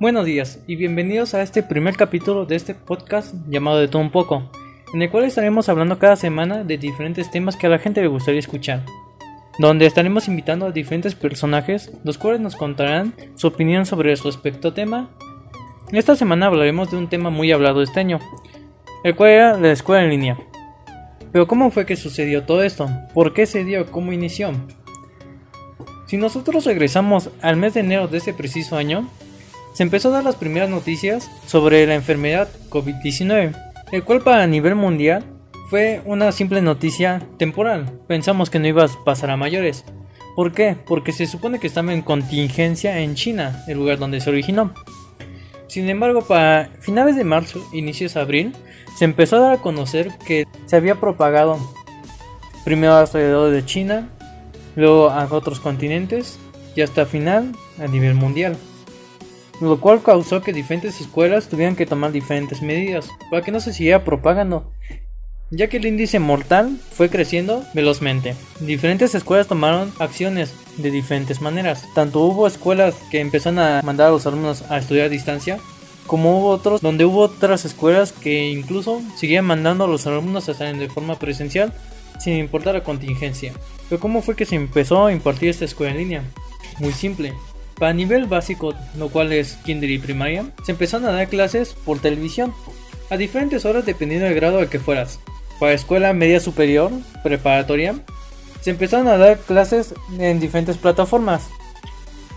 Buenos días y bienvenidos a este primer capítulo de este podcast llamado De todo un poco, en el cual estaremos hablando cada semana de diferentes temas que a la gente le gustaría escuchar, donde estaremos invitando a diferentes personajes, los cuales nos contarán su opinión sobre su respecto tema. Esta semana hablaremos de un tema muy hablado este año, el cual era la escuela en línea. Pero ¿cómo fue que sucedió todo esto? ¿Por qué se dio? ¿Cómo inició? Si nosotros regresamos al mes de enero de ese preciso año, se empezó a dar las primeras noticias sobre la enfermedad COVID-19, el cual para nivel mundial fue una simple noticia temporal. Pensamos que no iba a pasar a mayores. ¿Por qué? Porque se supone que estaba en contingencia en China, el lugar donde se originó. Sin embargo, para finales de marzo, inicios de abril, se empezó a dar a conocer que se había propagado primero alrededor de China, luego a otros continentes y hasta final a nivel mundial lo cual causó que diferentes escuelas tuvieran que tomar diferentes medidas para que no se siguiera propagando, ya que el índice mortal fue creciendo velozmente. Diferentes escuelas tomaron acciones de diferentes maneras. Tanto hubo escuelas que empezaron a mandar a los alumnos a estudiar a distancia, como hubo otros donde hubo otras escuelas que incluso seguían mandando a los alumnos a estar de forma presencial sin importar la contingencia. Pero ¿cómo fue que se empezó a impartir esta escuela en línea? Muy simple, para nivel básico, lo cual es kinder y primaria, se empezaron a dar clases por televisión, a diferentes horas dependiendo del grado al que fueras. Para escuela media superior, preparatoria, se empezaron a dar clases en diferentes plataformas,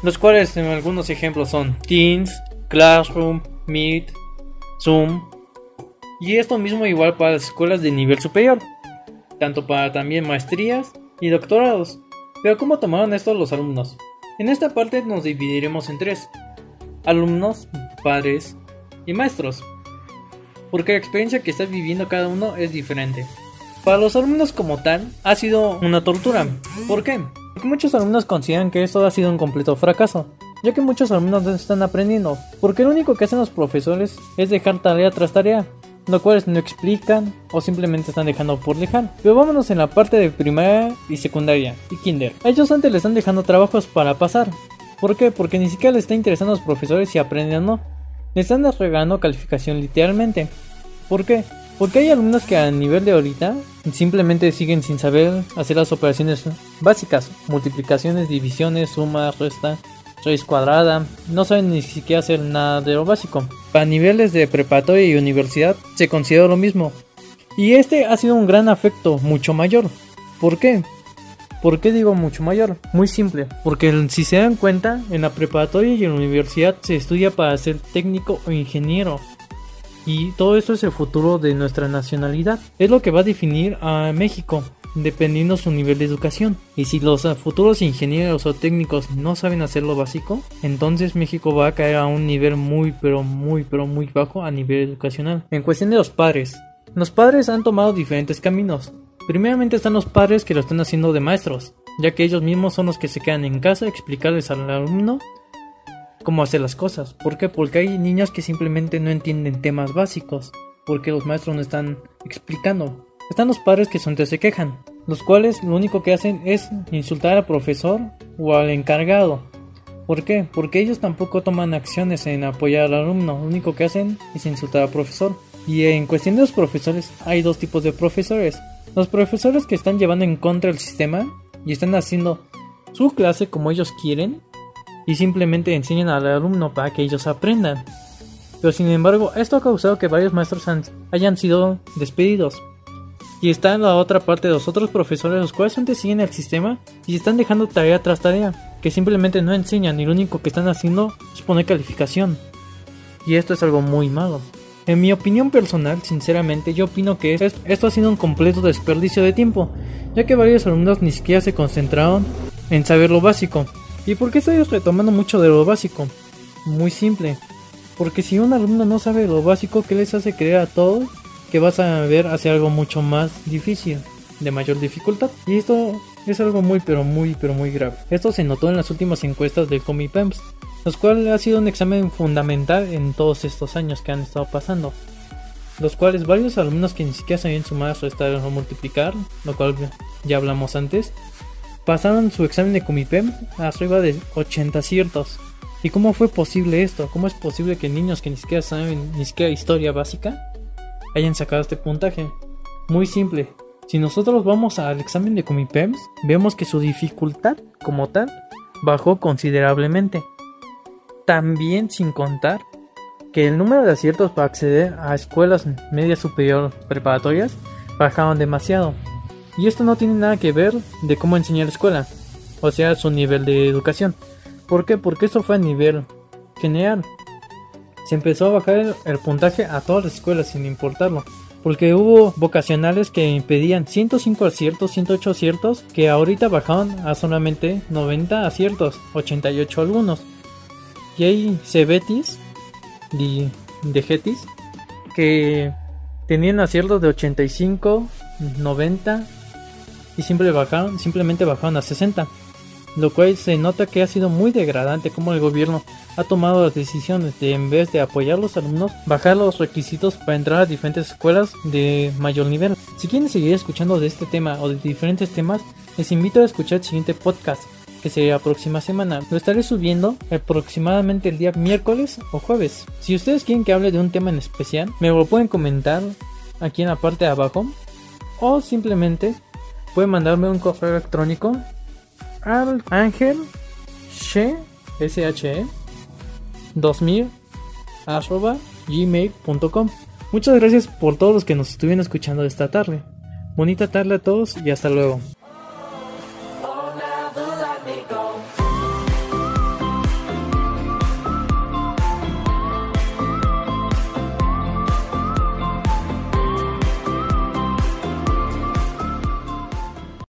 los cuales en algunos ejemplos son Teams, Classroom, Meet, Zoom, y esto mismo igual para las escuelas de nivel superior, tanto para también maestrías y doctorados. Pero ¿cómo tomaron esto los alumnos? En esta parte nos dividiremos en tres. Alumnos, padres y maestros. Porque la experiencia que está viviendo cada uno es diferente. Para los alumnos como tal, ha sido una tortura. ¿Por qué? Porque muchos alumnos consideran que esto ha sido un completo fracaso, ya que muchos alumnos no están aprendiendo, porque lo único que hacen los profesores es dejar tarea tras tarea, lo cuales no explican o simplemente están dejando por dejar. Pero vámonos en la parte de primaria y secundaria y kinder. ellos antes le están dejando trabajos para pasar. ¿Por qué? Porque ni siquiera les está interesando a los profesores si aprenden o no. Le están regalando calificación literalmente. ¿Por qué? Porque hay alumnos que a nivel de ahorita simplemente siguen sin saber hacer las operaciones básicas, multiplicaciones, divisiones, suma, resta, raíz cuadrada, no saben ni siquiera hacer nada de lo básico. Para niveles de preparatoria y universidad se considera lo mismo. Y este ha sido un gran afecto, mucho mayor. ¿Por qué? ¿Por qué digo mucho mayor? Muy simple, porque si se dan cuenta, en la preparatoria y en la universidad se estudia para ser técnico o ingeniero. Y todo esto es el futuro de nuestra nacionalidad. Es lo que va a definir a México dependiendo su nivel de educación. Y si los futuros ingenieros o técnicos no saben hacer lo básico, entonces México va a caer a un nivel muy pero muy pero muy bajo a nivel educacional. En cuestión de los padres, los padres han tomado diferentes caminos. Primeramente están los padres que lo están haciendo de maestros, ya que ellos mismos son los que se quedan en casa explicarles al alumno cómo hacer las cosas. ¿Por qué? Porque hay niños que simplemente no entienden temas básicos, porque los maestros no están explicando. Están los padres que son se quejan, los cuales lo único que hacen es insultar al profesor o al encargado. ¿Por qué? Porque ellos tampoco toman acciones en apoyar al alumno, lo único que hacen es insultar al profesor. Y en cuestión de los profesores, hay dos tipos de profesores. Los profesores que están llevando en contra el sistema y están haciendo su clase como ellos quieren y simplemente enseñan al alumno para que ellos aprendan. Pero sin embargo, esto ha causado que varios maestros hayan sido despedidos y está en la otra parte de los otros profesores, los cuales antes siguen el sistema y están dejando tarea tras tarea, que simplemente no enseñan y lo único que están haciendo es poner calificación. Y esto es algo muy malo. En mi opinión personal, sinceramente, yo opino que esto ha sido un completo desperdicio de tiempo, ya que varios alumnos ni siquiera se concentraron en saber lo básico. ¿Y por qué estoy retomando mucho de lo básico? Muy simple. Porque si un alumno no sabe lo básico, ¿qué les hace creer a todos que vas a ver hacia algo mucho más difícil, de mayor dificultad. Y esto es algo muy pero muy pero muy grave. Esto se notó en las últimas encuestas del Comipemps, los cuales ha sido un examen fundamental en todos estos años que han estado pasando. los cuales varios alumnos que ni siquiera sabían sumar, restar o multiplicar, lo cual ya hablamos antes, pasaron su examen de Comipem arriba de 80 aciertos. ¿Y cómo fue posible esto? ¿Cómo es posible que niños que ni siquiera saben ni siquiera historia básica hayan sacado este puntaje? Muy simple. Si nosotros vamos al examen de Comipems, vemos que su dificultad como tal bajó considerablemente. También sin contar que el número de aciertos para acceder a escuelas media superior preparatorias bajaron demasiado. Y esto no tiene nada que ver de cómo enseñar la escuela, o sea, su nivel de educación. ¿Por qué? Porque esto fue a nivel general. Se empezó a bajar el, puntaje a todas las escuelas sin importarlo. Porque hubo vocacionales que impedían 105 aciertos, 108 aciertos, que ahorita bajaron a solamente 90 aciertos, 88 algunos. Y hay cebetis de, de Getis que tenían aciertos de 85, 90 y simplemente bajaron a 60 lo cual se nota que ha sido muy degradante como el gobierno ha tomado las decisiones de en vez de apoyar a los alumnos, bajar los requisitos para entrar a diferentes escuelas de mayor nivel. Si quieren seguir escuchando de este tema o de diferentes temas, les invito a escuchar el siguiente podcast que sería la próxima semana. Lo estaré subiendo aproximadamente el día miércoles o jueves. Si ustedes quieren que hable de un tema en especial, me lo pueden comentar aquí en la parte de abajo o simplemente pueden mandarme un correo electrónico Ángel She, SHE 2000 arroba gmail.com. Muchas gracias por todos los que nos estuvieron escuchando esta tarde. Bonita tarde a todos y hasta luego.